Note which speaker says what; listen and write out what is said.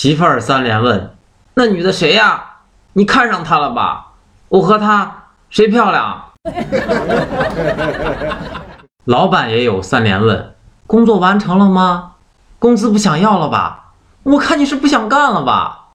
Speaker 1: 媳妇儿三连问那女的谁呀？你看上她了吧？我和她谁漂亮？老板也有三连问工作完成了吗？工资不想要了吧？我看你是不想干了吧？